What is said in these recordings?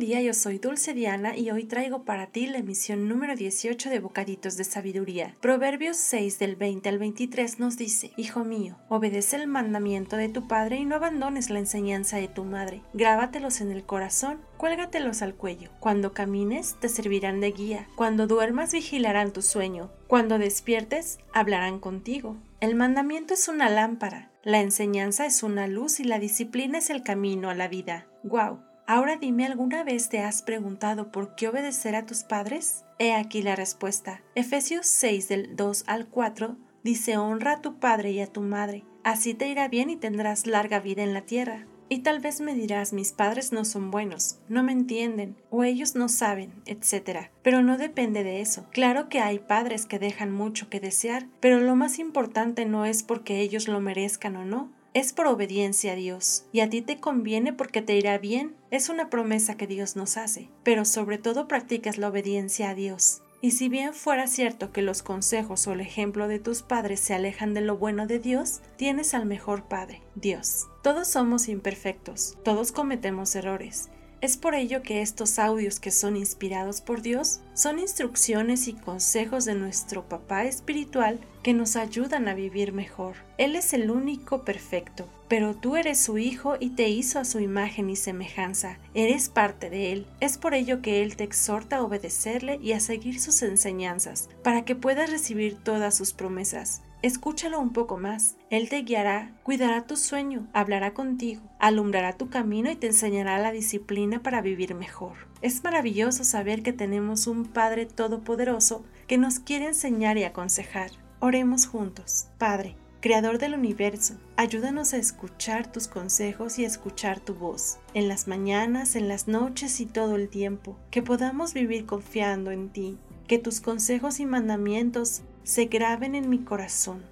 Día, yo soy Dulce Diana y hoy traigo para ti la emisión número 18 de Bocaditos de Sabiduría. Proverbios 6 del 20 al 23 nos dice, Hijo mío, obedece el mandamiento de tu padre y no abandones la enseñanza de tu madre. Grábatelos en el corazón cuélgatelos al cuello. Cuando camines, te servirán de guía. Cuando duermas, vigilarán tu sueño. Cuando despiertes, hablarán contigo. El mandamiento es una lámpara, la enseñanza es una luz y la disciplina es el camino a la vida. ¡Guau! Ahora dime, ¿alguna vez te has preguntado por qué obedecer a tus padres? He aquí la respuesta. Efesios 6 del 2 al 4 dice honra a tu padre y a tu madre. Así te irá bien y tendrás larga vida en la tierra. Y tal vez me dirás, mis padres no son buenos, no me entienden, o ellos no saben, etc. Pero no depende de eso. Claro que hay padres que dejan mucho que desear, pero lo más importante no es porque ellos lo merezcan o no, es por obediencia a Dios. Y a ti te conviene porque te irá bien. Es una promesa que Dios nos hace. Pero sobre todo practicas la obediencia a Dios. Y si bien fuera cierto que los consejos o el ejemplo de tus padres se alejan de lo bueno de Dios, tienes al mejor Padre, Dios. Todos somos imperfectos, todos cometemos errores, es por ello que estos audios que son inspirados por Dios son instrucciones y consejos de nuestro Papá Espiritual que nos ayudan a vivir mejor. Él es el único perfecto, pero tú eres su Hijo y te hizo a su imagen y semejanza. Eres parte de Él. Es por ello que Él te exhorta a obedecerle y a seguir sus enseñanzas, para que puedas recibir todas sus promesas. Escúchalo un poco más. Él te guiará, cuidará tu sueño, hablará contigo, alumbrará tu camino y te enseñará la disciplina para vivir mejor. Es maravilloso saber que tenemos un Padre Todopoderoso que nos quiere enseñar y aconsejar. Oremos juntos. Padre, Creador del universo, ayúdanos a escuchar tus consejos y escuchar tu voz, en las mañanas, en las noches y todo el tiempo, que podamos vivir confiando en ti, que tus consejos y mandamientos se graben en mi corazón.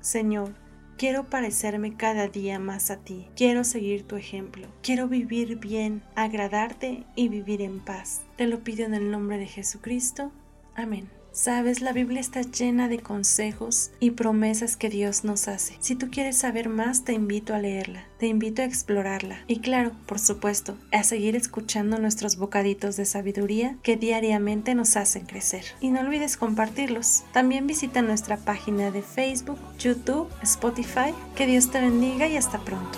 Señor, quiero parecerme cada día más a ti, quiero seguir tu ejemplo, quiero vivir bien, agradarte y vivir en paz. Te lo pido en el nombre de Jesucristo. Amén. Sabes, la Biblia está llena de consejos y promesas que Dios nos hace. Si tú quieres saber más, te invito a leerla, te invito a explorarla y claro, por supuesto, a seguir escuchando nuestros bocaditos de sabiduría que diariamente nos hacen crecer. Y no olvides compartirlos. También visita nuestra página de Facebook, YouTube, Spotify. Que Dios te bendiga y hasta pronto.